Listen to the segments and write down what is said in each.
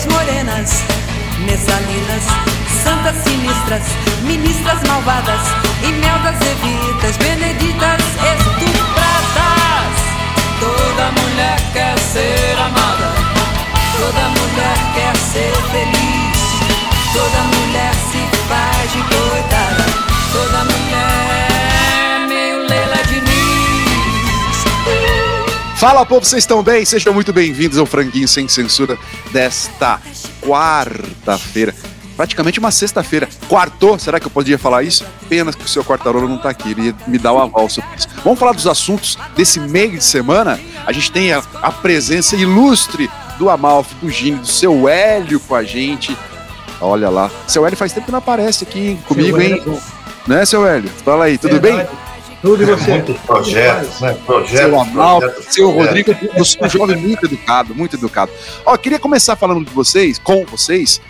Louras morenas, messalinas, santas sinistras, ministras malvadas, imeldas evitas, beneditas estupradas. Toda mulher quer ser amada, toda mulher quer ser feliz, Fala, povo, vocês estão bem? Sejam muito bem-vindos ao Franguinho Sem Censura desta quarta-feira. Praticamente uma sexta-feira. Quartou, será que eu podia falar isso? Pena que o seu quartarolo não tá aqui, ele me dar o aval sobre isso. Vamos falar dos assuntos desse meio de semana? A gente tem a, a presença ilustre do Amalfi, do Gini, do seu Hélio com a gente. Olha lá. Seu Hélio faz tempo que não aparece aqui comigo, hein? Né, seu Hélio? Fala aí, tudo bem? Tudo e você? Muitos projetos, né? Seu Projetos, Amalfi, projetos, seu projetos. Rodrigo, eu sou um jovem muito educado, muito educado. Ó, queria começar falando de vocês, com vocês,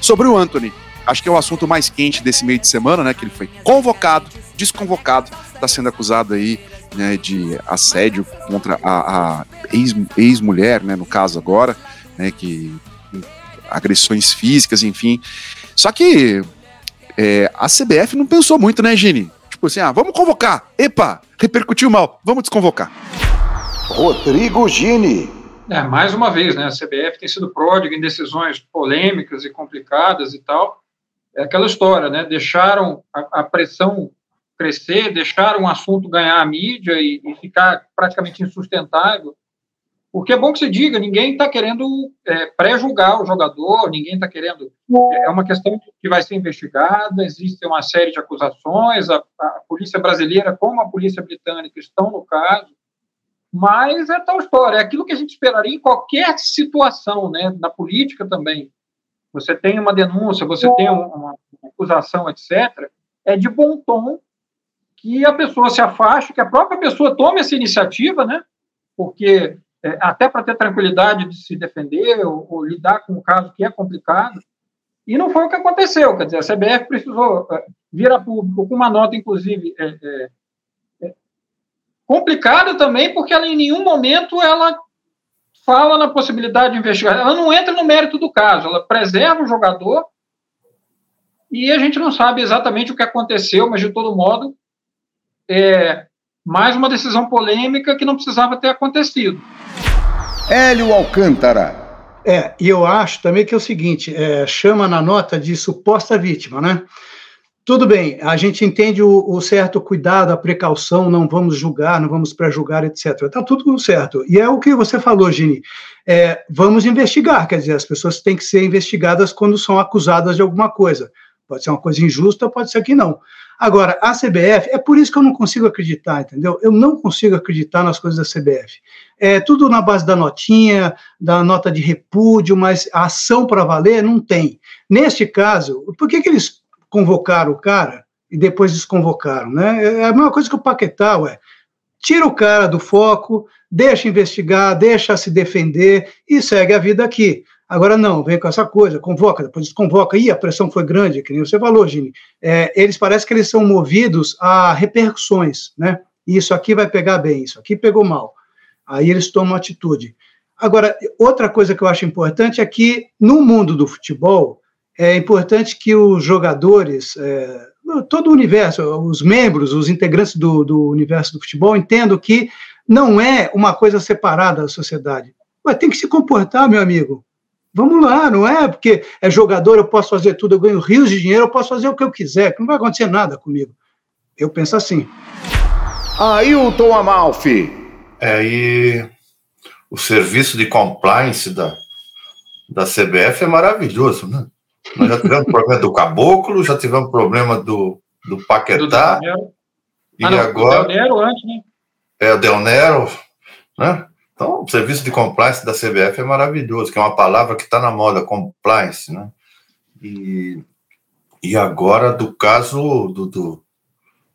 sobre o Anthony. Acho que é o assunto mais quente desse meio de semana, né? Que ele foi convocado, desconvocado, está sendo acusado aí né, de assédio contra a, a ex- ex-mulher, né? No caso agora, né? Que agressões físicas, enfim. Só que é, a CBF não pensou muito, né, Gini? Tipo assim, ah, vamos convocar. Epa, repercutiu mal, vamos desconvocar. Rodrigo Gini. É, mais uma vez, né, a CBF tem sido pródiga em decisões polêmicas e complicadas e tal. É aquela história, né, deixaram a, a pressão crescer, deixaram o assunto ganhar a mídia e, e ficar praticamente insustentável. Porque é bom que se diga, ninguém está querendo é, pré-julgar o jogador, ninguém está querendo. É uma questão que vai ser investigada, existe uma série de acusações, a, a polícia brasileira, como a polícia britânica, estão no caso. Mas é tal história, é aquilo que a gente esperaria em qualquer situação, né? Na política também. Você tem uma denúncia, você tem um- uma, uma acusação, etc. É de bom tom que a pessoa se afaste, que a própria pessoa tome essa iniciativa, né? Porque é, até para ter tranquilidade de se defender ou, ou lidar com um caso que é complicado. E não foi o que aconteceu, quer dizer, a CBF precisou é, vir a público com uma nota, inclusive, é, é, é, complicada também, porque ela em nenhum momento ela fala na possibilidade de investigar. Ela não entra no mérito do caso, ela preserva o jogador e a gente não sabe exatamente o que aconteceu, mas de todo modo é mais uma decisão polêmica que não precisava ter acontecido. Hélio Alcântara. É, e eu acho também que é o seguinte, é, chama na nota de suposta vítima, né? Tudo bem, a gente entende o, o certo cuidado, a precaução, não vamos julgar, não vamos pré-julgar, etc. Está tudo certo. E é o que você falou, Gini. É, vamos investigar, quer dizer, as pessoas têm que ser investigadas quando são acusadas de alguma coisa. Pode ser uma coisa injusta, pode ser que não. Agora, a CBF, é por isso que eu não consigo acreditar, entendeu? Eu não consigo acreditar nas coisas da CBF. É tudo na base da notinha, da nota de repúdio, mas a ação para valer não tem. Neste caso, por que, que eles convocaram o cara e depois desconvocaram, né? É a mesma coisa que o Paquetá, ué. Tira o cara do foco, deixa investigar, deixa se defender e segue a vida aqui. Agora não, vem com essa coisa, convoca, depois desconvoca. Ih, a pressão foi grande, que nem você falou, Gini. É, eles parecem que eles são movidos a repercussões, né? Isso aqui vai pegar bem, isso aqui pegou mal. Aí eles tomam atitude. Agora, outra coisa que eu acho importante é que no mundo do futebol é importante que os jogadores, é, todo o universo, os membros, os integrantes do, do universo do futebol entendam que não é uma coisa separada da sociedade. Mas tem que se comportar, meu amigo. Vamos lá, não é porque é jogador, eu posso fazer tudo, eu ganho rios de dinheiro, eu posso fazer o que eu quiser, que não vai acontecer nada comigo. Eu penso assim. Ailton Amalfi. É, e o serviço de compliance da, da CBF é maravilhoso, né? Nós já tivemos problema do Caboclo, já tivemos problema do, do Do Paquetá, Nero. e Ah, não, agora do Del Nero antes, né? é o Del Nero, né? Então, o serviço de compliance da CBF é maravilhoso, que é uma palavra que está na moda, compliance, né? E, e agora do caso do, do,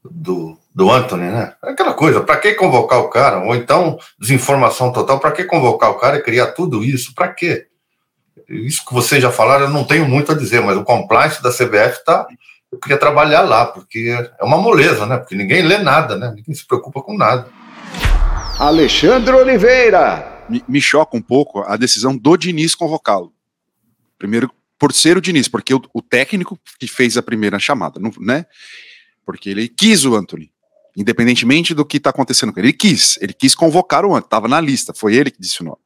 do, do Anthony, né? Aquela coisa, para que convocar o cara? Ou então, desinformação total, para que convocar o cara e criar tudo isso? Para quê? Isso que vocês já falaram, eu não tenho muito a dizer, mas o compliance da CBF tá. Eu queria trabalhar lá, porque é uma moleza, né? Porque ninguém lê nada, né? Ninguém se preocupa com nada. Alexandre Oliveira. Me, me choca um pouco a decisão do Diniz convocá-lo. Primeiro, por ser o Diniz, porque o, o técnico que fez a primeira chamada, não- né? Porque ele quis o Anthony. Independentemente do que está acontecendo com ele, ele quis. Ele quis convocar o Anthony, estava na lista, foi ele que disse o nome.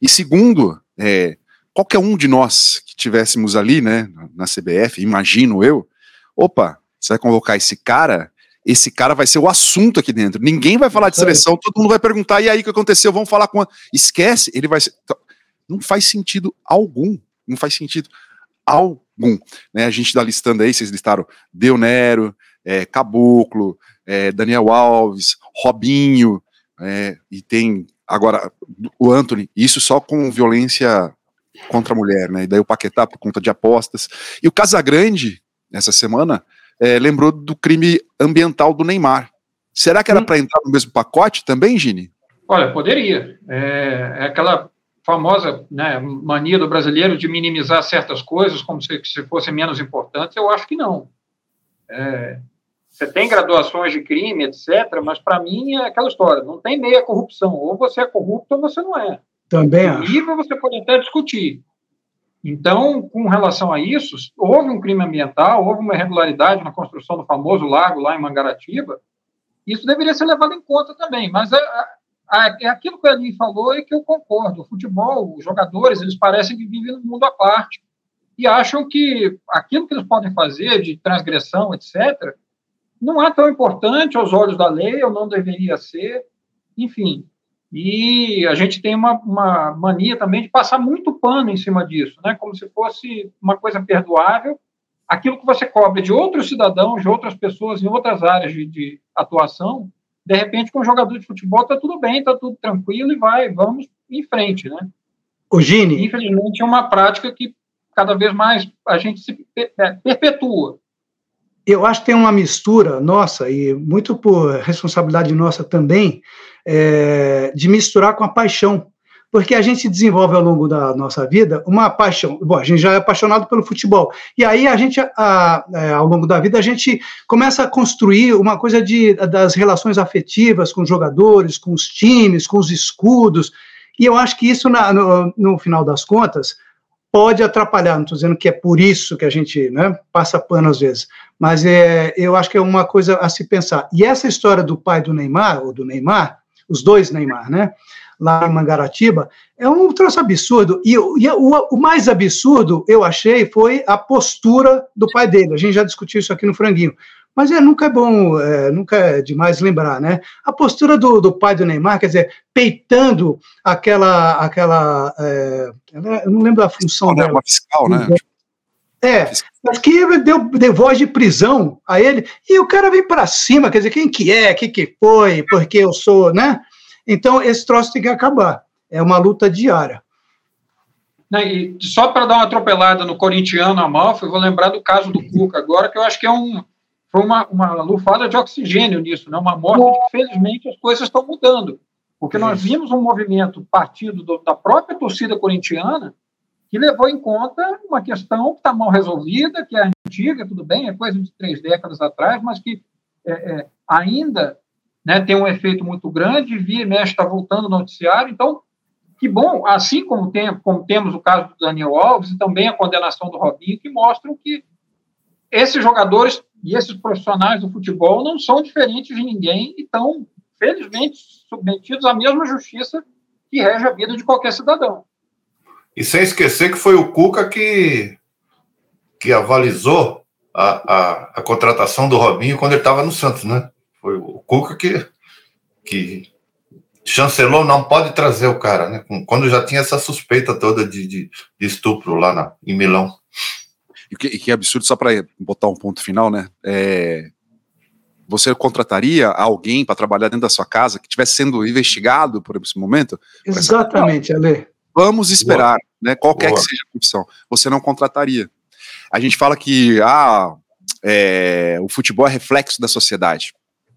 E segundo, é, qualquer um de nós que tivéssemos ali, né, na CBF, imagino eu, opa, você vai convocar esse cara, esse cara vai ser o assunto aqui dentro. Ninguém vai falar de seleção, todo mundo vai perguntar, e aí o que aconteceu? Vamos falar com. a-" Esquece, ele vai ser. Não faz sentido algum. Não faz sentido algum. Né, a gente tá listando aí, vocês listaram Del Nero, é, Caboclo, é, Daniel Alves, Robinho, é, e tem agora o Anthony, isso só com violência contra a mulher, né? E daí o Paquetá por conta de apostas. E o Casagrande, essa semana, é, lembrou do crime ambiental do Neymar. Será que era Hum. para entrar no mesmo pacote também, Gini? Olha, poderia. É, é aquela famosa né, mania do brasileiro de minimizar certas coisas como se, se fossem menos importantes. Eu acho que não. É, você tem graduações de crime, etc., mas para mim é aquela história: não tem meia corrupção. Ou você é corrupto ou você não é. Também acho. nível você pode até discutir. Então, com relação a isso, houve um crime ambiental, houve uma irregularidade na construção do famoso lago lá em Mangaratiba. Isso deveria ser levado em conta também. Mas é aquilo que o Eli falou e que eu concordo. O futebol, os jogadores, eles parecem que vivem num mundo à parte e acham que aquilo que eles podem fazer de transgressão, etc., não é tão importante aos olhos da lei, ou não deveria ser. Enfim, e a gente tem uma, uma, mania também de passar muito pano em cima disso, né? como se fosse uma coisa perdoável. Aquilo que você cobra de outros cidadãos, de outras pessoas em outras áreas de, de atuação, de repente, com um jogador de futebol, está tudo bem, está tudo tranquilo e vai, vamos em frente. Né? O Gini, Infelizmente, é uma prática que cada vez mais a gente se perpetua. eu acho que tem uma mistura nossa, e muito por responsabilidade nossa também, é, de misturar com a paixão. Porque a gente desenvolve ao longo da nossa vida uma paixão. Bom, a gente já é apaixonado pelo futebol. E aí a gente, a, a, ao longo da vida, a gente começa a construir uma coisa de, das relações afetivas com os jogadores, com os times, com os escudos. E eu acho que isso, na, no, no final das contas, pode atrapalhar. Não estou dizendo que é por isso que a gente né, passa pano às vezes, mas é, eu acho que é uma coisa a se pensar. E essa história do pai do Neymar, ou do Neymar, os dois Neymar, né? Lá em Mangaratiba, é um troço absurdo. E, e o, o, mais absurdo, eu achei, foi a postura do pai dele. A gente já discutiu isso aqui no Franguinho. Mas é, nunca é bom, é, nunca é demais lembrar, né? A postura do, do pai do Neymar, quer dizer, peitando aquela. aquela é, eu não lembro a função fiscal, dela. Né? Uma fiscal, né? É, mas que deu, deu voz de prisão a ele, e o cara vem para cima, quer dizer, quem que é, o que que foi, porque eu sou, né? Então, esse troço tem que acabar. É uma luta diária. E só para dar uma atropelada no corintiano Amalfi, eu vou lembrar do caso do Cuca agora, que eu acho que é um, foi uma, uma lufada de oxigênio nisso, né? uma mostra de que, felizmente, as coisas estão mudando. Porque nós vimos um movimento partido do, da própria torcida corintiana que levou em conta uma questão que está mal resolvida, que é antiga, tudo bem, é coisa de três décadas atrás, mas que é, é, ainda né, tem um efeito muito grande, via e mexe está voltando no noticiário, então, que bom, assim como, tem, como temos o caso do Daniel Alves e também a condenação do Robinho, que mostram que esses jogadores e esses profissionais do futebol não são diferentes de ninguém e estão, felizmente, submetidos à mesma justiça que rege a vida de qualquer cidadão. E sem esquecer que foi o Cuca que, que avalizou a, a, a contratação do Robinho quando ele estava no Santos, né? Foi o Cuca que, que chancelou, não pode trazer o cara, né? Quando já tinha essa suspeita toda de, de, de estupro lá na, em Milão. E que, que absurdo, só para botar um ponto final, né? É, Você contrataria alguém para trabalhar dentro da sua casa que estivesse sendo investigado por esse momento? Exatamente, Ale. Vamos esperar, Boa. né? Qualquer Boa. que seja a profissão. Você não contrataria. A gente fala que ah, é, o futebol é reflexo da sociedade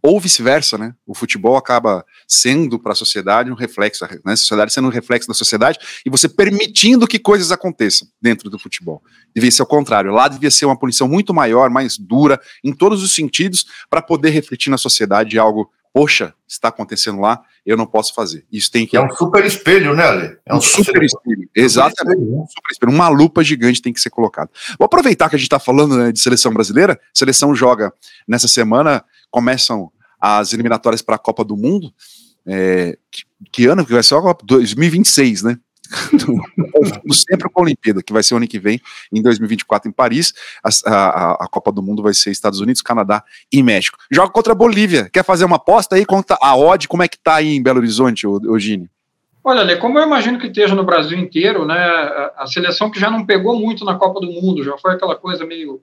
ou vice-versa, né? O futebol acaba sendo para a sociedade um reflexo, né? A sociedade sendo um reflexo da sociedade e você permitindo que coisas aconteçam dentro do futebol. Devia ser o contrário. Lá devia ser uma punição muito maior, mais dura, em todos os sentidos, para poder refletir na sociedade algo. Poxa, está acontecendo lá, eu não posso fazer. Isso tem que. É um super espelho, né, Ale? É um, um super, super espelho. Exatamente. Super espelho, né? super espelho. Uma lupa gigante tem que ser colocada. Vou aproveitar que a gente está falando né, de seleção brasileira. A seleção joga nessa semana começam as eliminatórias para a Copa do Mundo. É, que, que, ano que vai ser? 2026, né? Sempre com a Olimpíada, que vai ser ano que vem, em 2024, em Paris. A, a, a, Copa do Mundo vai ser Estados Unidos, Canadá e México. Joga contra a Bolívia. Quer fazer uma aposta aí? Conta a odd, como é que tá aí em Belo Horizonte, Eugênio? Olha, Lê, como eu imagino que esteja no Brasil inteiro, né, a, a seleção que já não pegou muito na Copa do Mundo, já foi aquela coisa meio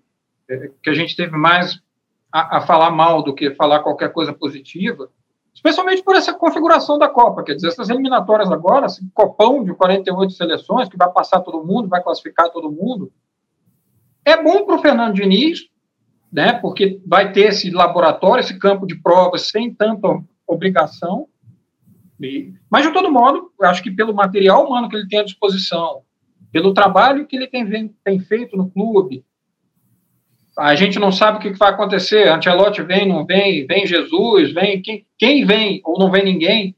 é, que a gente teve mais a, a, falar mal do que falar qualquer coisa positiva, especialmente por essa configuração da Copa. Quer dizer, essas eliminatórias agora, esse copão de 48 seleções, que vai passar todo mundo, vai classificar todo mundo, é bom para o Fernando Diniz, né, porque vai ter esse laboratório, esse campo de provas sem tanta obrigação. E, mas, de todo modo, acho que pelo material humano que ele tem à disposição, pelo trabalho que ele tem, tem feito no clube, a gente não sabe o que vai acontecer. Ancelotti vem, não vem, vem Jesus, vem quem, quem vem ou não vem ninguém.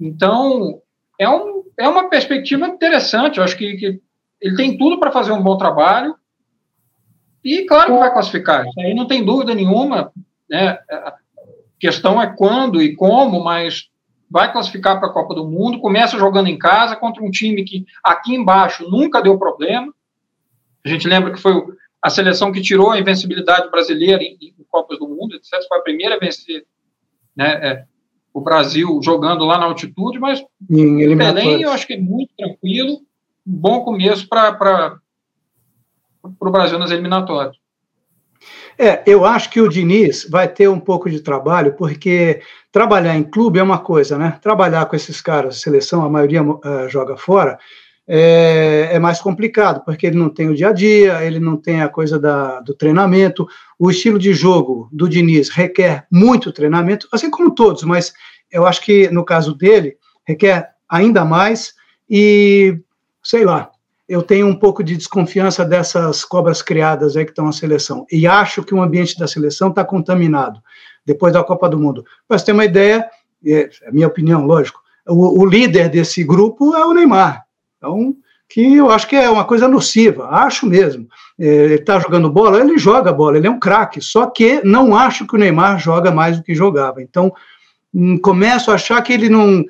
Então, é, um, é uma perspectiva interessante. Eu acho que, que ele tem tudo para fazer um bom trabalho. E claro que vai classificar. Isso aí não tem dúvida nenhuma. Né? A questão é quando e como, mas vai classificar para a Copa do Mundo. Começa jogando em casa contra um time que aqui embaixo nunca deu problema. A gente lembra que foi o a seleção que tirou a invencibilidade brasileira em, em Copas do Mundo, etc., foi a primeira a vencer né, é, o Brasil jogando lá na altitude, mas em Belém eu acho que é muito tranquilo, um bom começo para o Brasil nas eliminatórias. É, eu acho que o Diniz vai ter um pouco de trabalho, porque trabalhar em clube é uma coisa, né? Trabalhar com esses caras, seleção, a maioria uh, joga fora, é, é, mais complicado, porque ele não tem o dia a dia, ele não tem a coisa da, do treinamento. O estilo de jogo do Diniz requer muito treinamento, assim como todos, mas eu acho que no caso dele requer ainda mais. E sei lá, eu tenho um pouco de desconfiança dessas cobras criadas aí que estão na seleção. E acho que o ambiente da seleção está contaminado depois da Copa do Mundo. Para você ter uma ideia, é, é minha opinião, lógico, o, o líder desse grupo é o Neymar. Então, que eu acho que é uma coisa nociva, acho mesmo. É, ele está jogando bola, ele joga bola, ele é um craque, só que não acho que o Neymar joga mais do que jogava. Então, hum, começo a achar que ele não.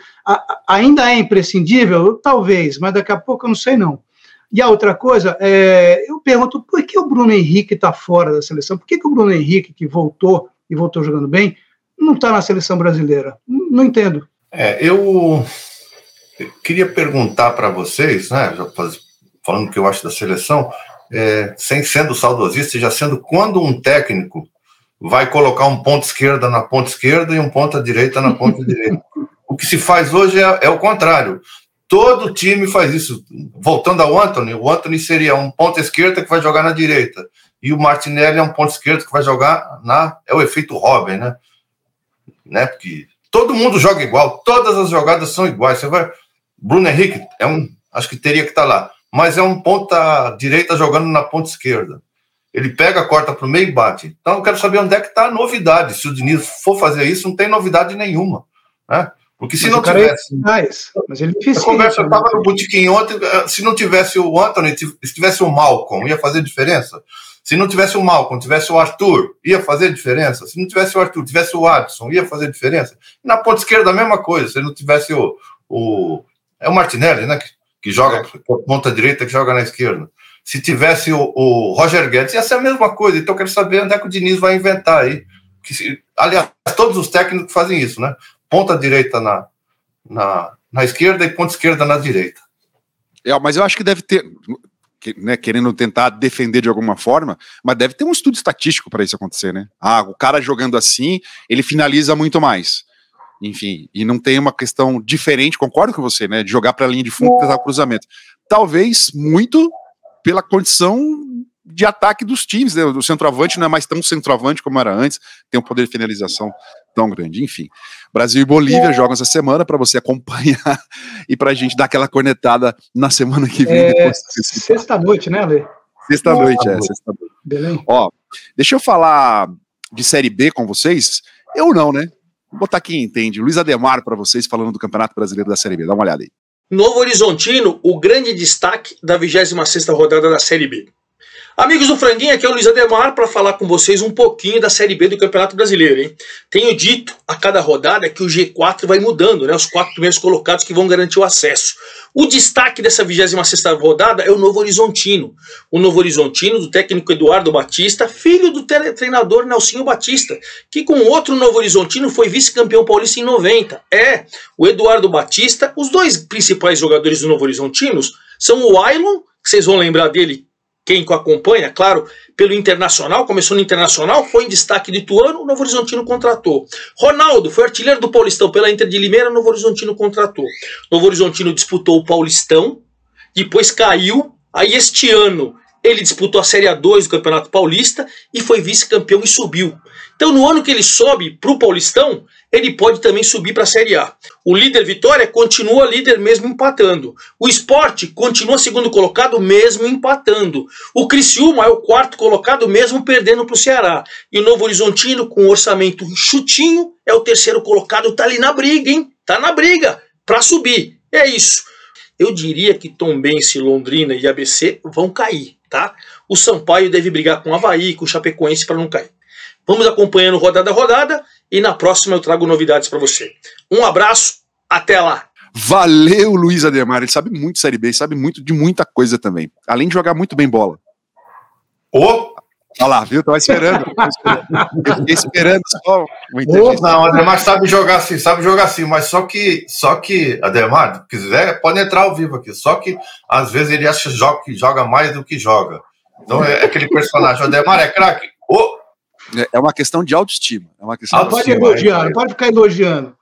Ainda é imprescindível? Talvez, mas daqui a pouco eu não sei não. E a outra coisa, é, eu pergunto por que o Bruno Henrique está fora da seleção? Por que, que o Bruno Henrique, que voltou e voltou jogando bem, não está na seleção brasileira? Não entendo. É, eu queria perguntar para vocês, né, falando o que eu acho da seleção, é, sem sendo saudosista, já sendo quando um técnico vai colocar um ponto esquerda na ponta esquerda e um ponta direita na ponta direita. O que se faz hoje é, é, o contrário. Todo time faz isso. Voltando ao Anthony, o Anthony seria um ponta esquerda que vai jogar na direita. E o Martinelli é um ponto esquerdo que vai jogar na. É o efeito Robin, né? né? Porque todo mundo joga igual, todas as jogadas são iguais. Você vai. Bruno Henrique é um, acho que teria que estar tá lá, mas é um ponta direita jogando na ponta esquerda. Ele pega, corta para o meio e bate. Então eu quero saber onde é que está a novidade. Se o Diniz for fazer isso, não tem novidade nenhuma. Né? Porque se mas não é tivesse. É mas ele fez a conversa estava no botequim ontem. Eh, se não tivesse o Anthony, se tivesse o Malcolm, ia fazer diferença? Se não tivesse o Malcolm, tivesse o Arthur, ia fazer diferença? Se não tivesse o Arthur, tivesse o Adson, ia fazer diferença? E na ponta esquerda, a mesma coisa. Se não tivesse o, o é o Martinelli, né? Que, que joga é. ponta direita, que joga na esquerda. Se tivesse o, o, Roger Guedes, ia ser a mesma coisa. Então, eu quero saber onde é que o Diniz vai inventar aí. Que aliás, todos os técnicos fazem isso, né? Ponta direita na, na, na esquerda e ponta esquerda na direita. É, mas eu acho que deve ter. né, querendo tentar defender de alguma forma, mas deve ter um estudo estatístico para isso acontecer, né? Ah, o cara jogando assim, ele finaliza muito mais. Enfim, e não tem uma questão diferente, concordo com você, né? De jogar para a linha de fundo e tentar o cruzamento. Talvez muito pela condição de ataque dos times, né? O centroavante não é mais tão centroavante como era antes, tem um poder de finalização tão grande. Enfim, Brasil e Bolívia é. jogam essa semana para você acompanhar e para a gente dar aquela cornetada na semana que vem. É, Sexta-noite, né, Ale? Sexta-noite, é. Sexta-noite. Ó, deixa eu falar de Série B com vocês. Eu não, né? Vou botar quem entende. Luiz Ademar para vocês falando do Campeonato Brasileiro da Série B. Dá uma olhada aí. Novo Horizontino, o grande destaque da 26ª rodada da Série B. Amigos do Franguinho, aqui é o Luiz Ademar para falar com vocês um pouquinho da Série B do Campeonato Brasileiro. Hein? Tenho dito a cada rodada que o G4 vai mudando, né? os quatro primeiros colocados que vão garantir o acesso. O destaque dessa 26 rodada é o Novo Horizontino. O Novo Horizontino, do técnico Eduardo Batista, filho do treinador Nelsinho Batista, que com outro Novo Horizontino foi vice-campeão paulista em 90. É, o Eduardo Batista, os dois principais jogadores do Novo Horizontinos são o Ailon, que vocês vão lembrar dele, quem o acompanha, claro, pelo Internacional, começou no Internacional, foi em destaque de Ituano, o Novo Horizontino contratou. Ronaldo foi artilheiro do Paulistão pela Inter de Limeira, Novo Horizontino contratou. Novo Horizontino disputou o Paulistão, depois caiu, aí este ano ele disputou a Série A2 do Campeonato Paulista e foi vice-campeão e subiu. Então, no ano que ele sobe para o Paulistão, ele pode também subir para a Série A. O líder Vitória continua líder mesmo empatando. O Esporte continua segundo colocado mesmo empatando. O Criciúma é o quarto colocado mesmo perdendo para o Ceará. E o Novo Horizontino, com orçamento chutinho, é o terceiro colocado, tá ali na briga, hein? Tá na briga para subir. É isso. Eu diria que Tombense, Londrina e ABC vão cair, tá? O Sampaio deve brigar com o Havaí, com o Chapecoense para não cair. Vamos acompanhando rodada a rodada e na próxima eu trago novidades para você. Um abraço, até lá. Valeu, Luiz Ademar. Ele sabe muito de Série B, sabe muito de muita coisa também. Além de jogar muito bem bola. Ô! Oh. Olha lá, viu? Tava esperando. Eu fiquei esperando só. Oh, não, Ademar sabe jogar assim, sabe jogar assim, mas só que, só que, Ademar, quiser, pode entrar ao vivo aqui. Só que às vezes ele acha que joga mais do que joga. Então é aquele personagem. O Ademar é craque. É, uma questão de autoestima. É uma questão ah, pode elogiar, não pode ficar elogiando.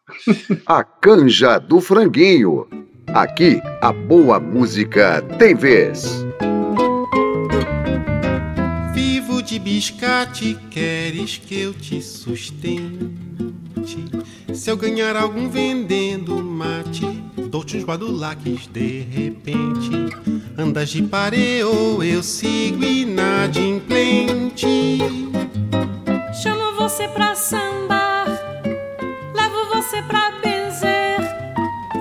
A canja do franguinho. Aqui a boa música tem vez. Vivo de biscate, queres que eu te sustente? Se eu ganhar algum vendendo mate, dou-te uns badulaques de repente. Andas de pareo, eu sigo inadimplente. Você pra sambar, levo você pra benzer.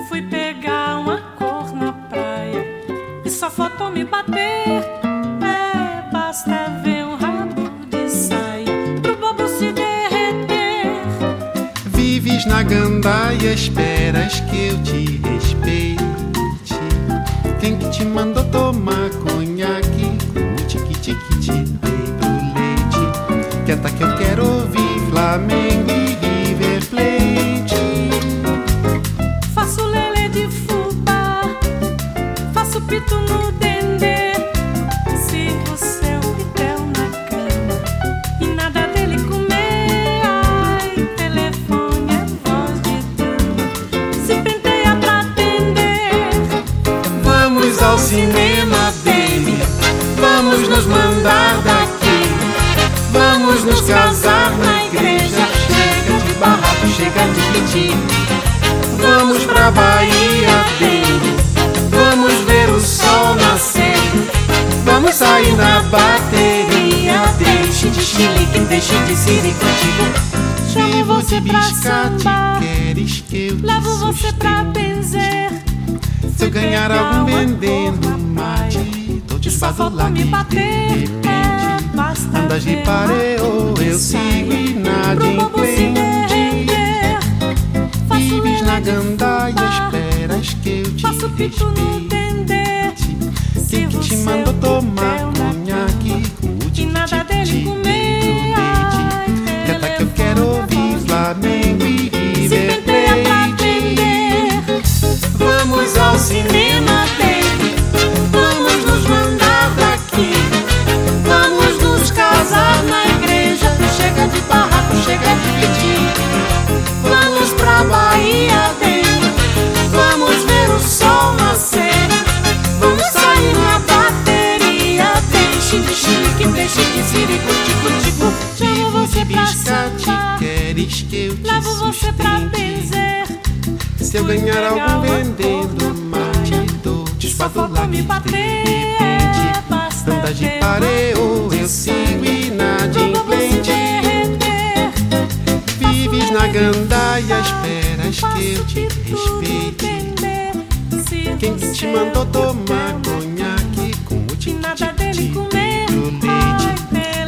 Fui pegar uma cor na praia e só faltou me bater. É, basta ver um rabo de saia pro bobo se derreter. Vives na gandaia, esperas que eu te respeite. Quem que te mandou tomar conhaque? Com tique-tique-tique quieta que eu quero Flamengo e River Plate. Faço lele de fubá, faço pito no dendê, sirvo seu pitel na cama e nada dele comer. Ai, telefone é voz de dama, se penteia pra atender. Vamos ao cinema, baby, vamos nos mandar daqui Vamos nos casar Bahia, baby. Vamos ver o sol nascer. Vamos sair na bateria. Deixe de chilique, deixe de siricotivo. Chamo você pra sambar. Queres que eu Levo você pra benzer. Se eu ganhar algum vendendo mate, tô de lá me bater. Andas de pareo, eu sigo inadimplente Vives na gandaia, esperas que eu te Faço pito no dendê Quem que te mandou tomar conhaque E nada dele comer Canta que eu quero ouvir Flamengo e River Plate Vamos ao cinema, vez que eu te Levo você pra benzer. Se eu ganhar algum vendendo, mais te dou. Desfato lá me bater. Depende. Anda de pareo, eu sigo e nada implante. Vives na gandaia, esperas que eu te respeite. Quem que te mandou tomar conhaque com o tititi? Nada dele comer.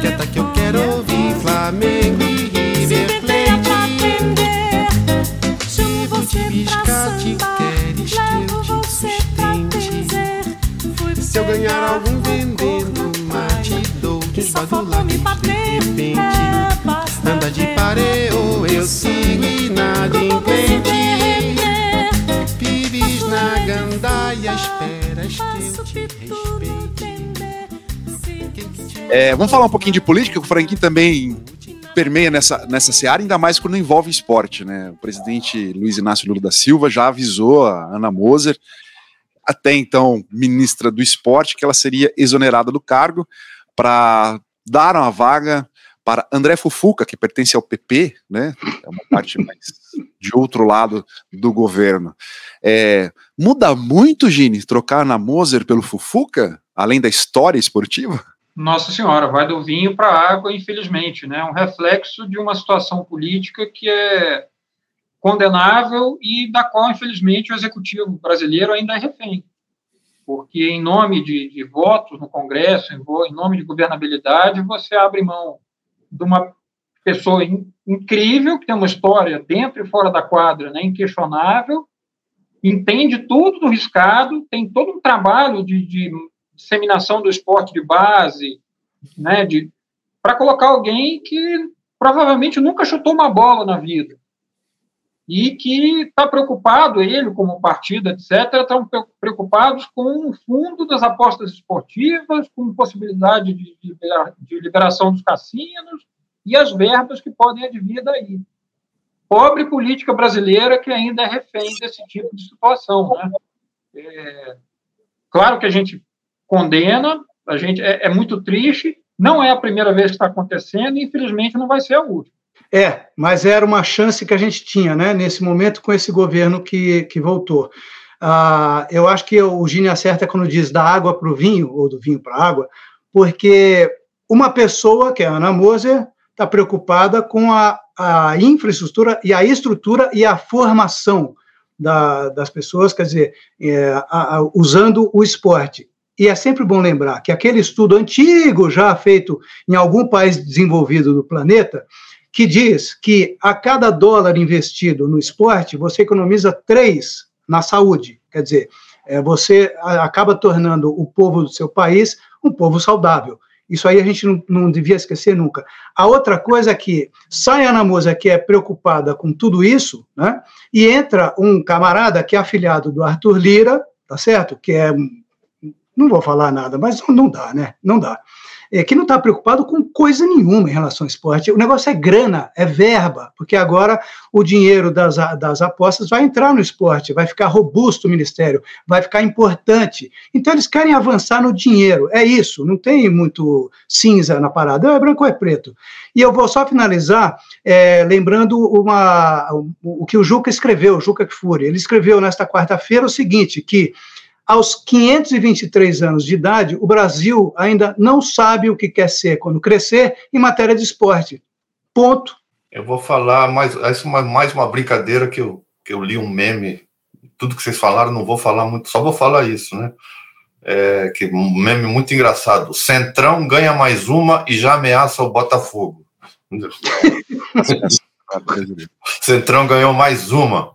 Quieta que eu quero ouvir Flamengo e ganhar algum vendendo mate, dou Só faltou me de bater repente. É, basta Anda de pareo, eu sigo inadimplente Vives na gandaia, esperas que eu te respeite. É, vamos falar um pouquinho de política, que o Franquinho também permeia nessa, nessa seara, ainda mais quando envolve esporte, né? O presidente Luiz Inácio Lula da Silva já avisou a Ana Moser, até então ministra do esporte, que ela seria exonerada do cargo para dar uma vaga para André Fufuca, que pertence ao PP, né? É uma parte mais de outro lado do governo. É, muda muito, Gini, trocar a Ana Moser pelo Fufuca, além da história esportiva? Nossa Senhora, vai do vinho para a água, infelizmente, né? Um reflexo de uma situação política que é condenável e da qual, infelizmente, o executivo brasileiro ainda é refém. Porque, em nome de, de votos no Congresso, em, em nome de governabilidade, você abre mão de uma pessoa in- incrível, que tem uma história dentro e fora da quadra, né, inquestionável, entende tudo do riscado, tem todo um trabalho de, de disseminação do esporte de base, né, para colocar alguém que provavelmente nunca chutou uma bola na vida e que está preocupado, ele como partido, etc., estão pre- preocupados com o fundo das apostas esportivas, com possibilidade de, de liberação dos cassinos e as verbas que podem advir daí. Pobre política brasileira que ainda é refém desse tipo de situação, né? É, claro que a gente condena, a gente é, é muito triste, não é a primeira vez que está acontecendo e infelizmente não vai ser a última. É, mas era uma chance que a gente tinha, né, nesse momento, com esse governo que, que voltou. Ah, eu acho que o Gini acerta quando diz da água para o vinho, ou do vinho para a água, porque uma pessoa, que é a Ana Moser, está preocupada com a, a infraestrutura e a estrutura e a formação da, das pessoas, quer dizer, é, a- a- usando o esporte. E é sempre bom lembrar que aquele estudo antigo, já feito em algum país desenvolvido do planeta, que diz que a cada dólar investido no esporte, você economiza três na saúde. Quer dizer, é, você acaba tornando o povo do seu país um povo saudável. Isso aí a gente não, não devia esquecer nunca. A outra coisa é que sai a Ana Moza, que é preocupada com tudo isso, né? e entra um camarada que é afiliado do Arthur Lira, tá certo? Que é. Não vou falar nada, mas não dá, né? Não dá é, que não está preocupado com coisa nenhuma em relação ao esporte. O negócio é grana, é verba, porque agora o dinheiro das, das apostas vai entrar no esporte, vai ficar robusto o ministério, vai ficar importante. Então eles querem avançar no dinheiro, é isso, não tem muito cinza na parada, é branco ou é preto. E eu vou só finalizar é, lembrando uma, o, o que o Juca escreveu, o Juca Kfouri. Ele escreveu nesta quarta-feira o seguinte, que aos 523 anos de idade, o Brasil ainda não sabe o que quer ser quando crescer em matéria de esporte. Ponto. Eu vou falar mais, essa é uma, mais uma brincadeira que eu, que eu li um meme. Tudo que vocês falaram, não vou falar muito, só vou falar isso, né? É, que um meme muito engraçado. Centrão ganha mais uma e já ameaça o Botafogo. Centrão ganhou mais uma.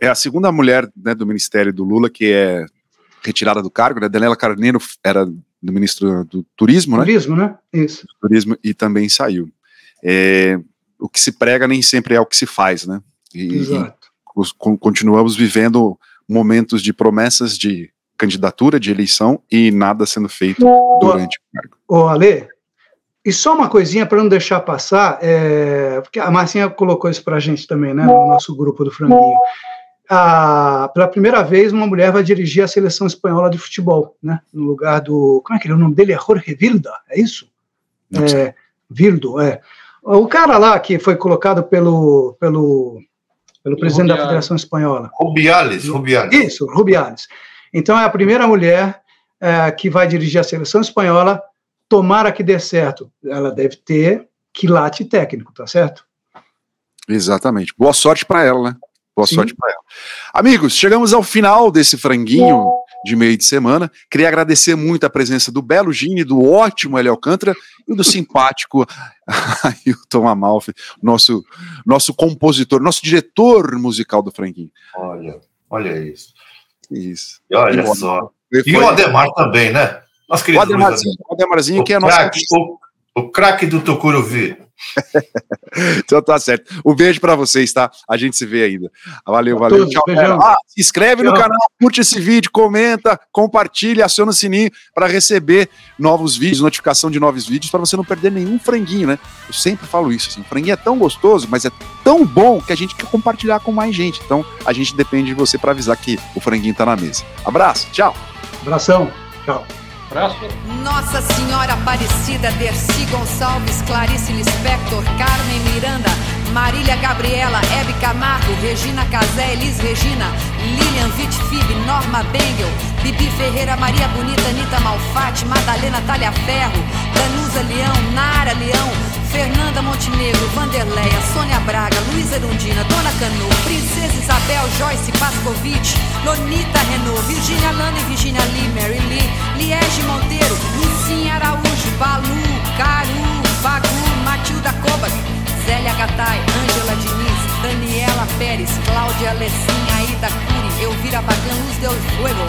É a segunda mulher né, do ministério do Lula que é retirada do cargo, né? Daniela Carneiro era do ministro do Turismo, né? Turismo, né? Isso. Turismo e também saiu. É, o que se prega nem sempre é o que se faz, né? E, Exato. e os- con- continuamos vivendo momentos de promessas de candidatura, de eleição e nada sendo feito durante o cargo. Ô, Ale, e só uma coisinha para não deixar passar, é, porque a Marcinha colocou isso para a gente também, né, no nosso grupo do Franguinho. Ah, pela primeira vez, uma mulher vai dirigir a seleção espanhola de futebol, né, no lugar do. Como é que ele, o nome dele é Jorge Vilda, é isso? É, Vildo, é. O cara lá que foi colocado pelo, pelo pelo presidente da Rubiales. Federação Espanhola. Rubiales, Rubiales. Isso, Rubiales. Então é a primeira mulher eh, que vai dirigir a seleção espanhola. Tomara que dê certo. Ela deve ter quilate técnico, tá certo? Exatamente. Boa sorte para ela, né? Boa Sim. sorte para ela. Amigos, chegamos ao final desse franguinho de meio de semana. Queria agradecer muito a presença do belo Gini, do ótimo Hélio Alcântara e do simpático Ailton Amalfi, nosso, nosso compositor, nosso diretor musical do franguinho. Olha, olha isso. Isso. E olha bom. só. Foi- E o Ademar também, né? Nosso o querido Ademarzinho, o Ademarzinho que é nosso. O craque- o, o craque do Tucuruvi. Então tá certo. Um beijo pra vocês, tá? A gente se vê ainda. Valeu, Pra valeu. Tchau. Ah, se inscreve no Tchau. canal, curte esse vídeo, comenta, compartilha, aciona o sininho para receber novos vídeos, notificação de novos vídeos, para você não perder nenhum franguinho, né? Eu sempre falo isso, assim, franguinho é tão gostoso, mas é tão bom que a gente quer compartilhar com mais gente. Então, a gente depende de você para avisar que o franguinho tá na mesa. Abraço, tchau. Abração. Tchau. Nossa Senhora Aparecida, Dercy Gonçalves, Clarice Lispector, Carmen Miranda, Marília Gabriela, Hebe Camargo, Regina Casé, Elis Regina, Lilian Vitfib, Norma Bengel, Bibi Ferreira, Maria Bonita, Anitta Malfatti, Madalena Talha Ferro, Danusa Leão, Nara Leão, Fernanda Montenegro, Vanderleia, Sônia Braga, Luísa Erundina, Dona Canu, Princesa Isabel, Joyce Pascovitch, Lonita Renault, Virginia Lana e Virginia Lee, Mary Lee, Liege Monteiro, Lucinha Araújo, Balu, Caru, Bagu, Matilda Kovac, Zélia Gattai, Ângela Diniz, Daniela Pérez, Cláudia Alessim, Aida Cury, Elvira Bagan, Luz Del Fuego,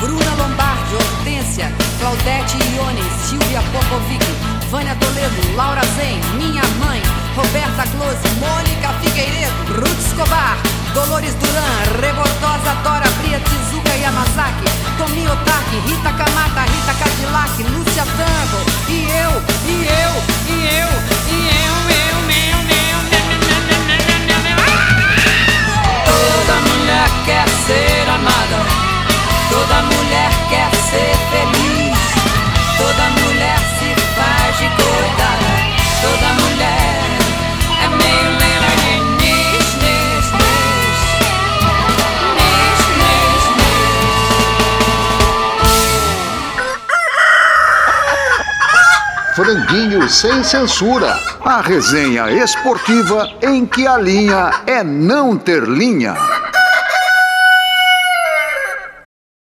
Bruna Lombardi, Hortência, Claudete Ione, Silvia Popovic, Vânia Toledo, Laura Zen, Minha Mãe, Roberta Close, Mônica Figueiredo, Ruth Escobar, Dolores Duran, Rebordosa Dora, Bria Tizuka Yamazaki, Tomi Otaki, Rita Kamata, Rita Cadillac, Lúcia Tango, e eu, e eu, e eu, e eu, eu, meu, quer ser amada, toda mulher quer ser feliz, toda mulher se faz de coitada, toda mulher é meio Leila Diniz, nis, nis, nis, nis, Franguinho sem censura. A resenha esportiva em que a linha é não ter linha.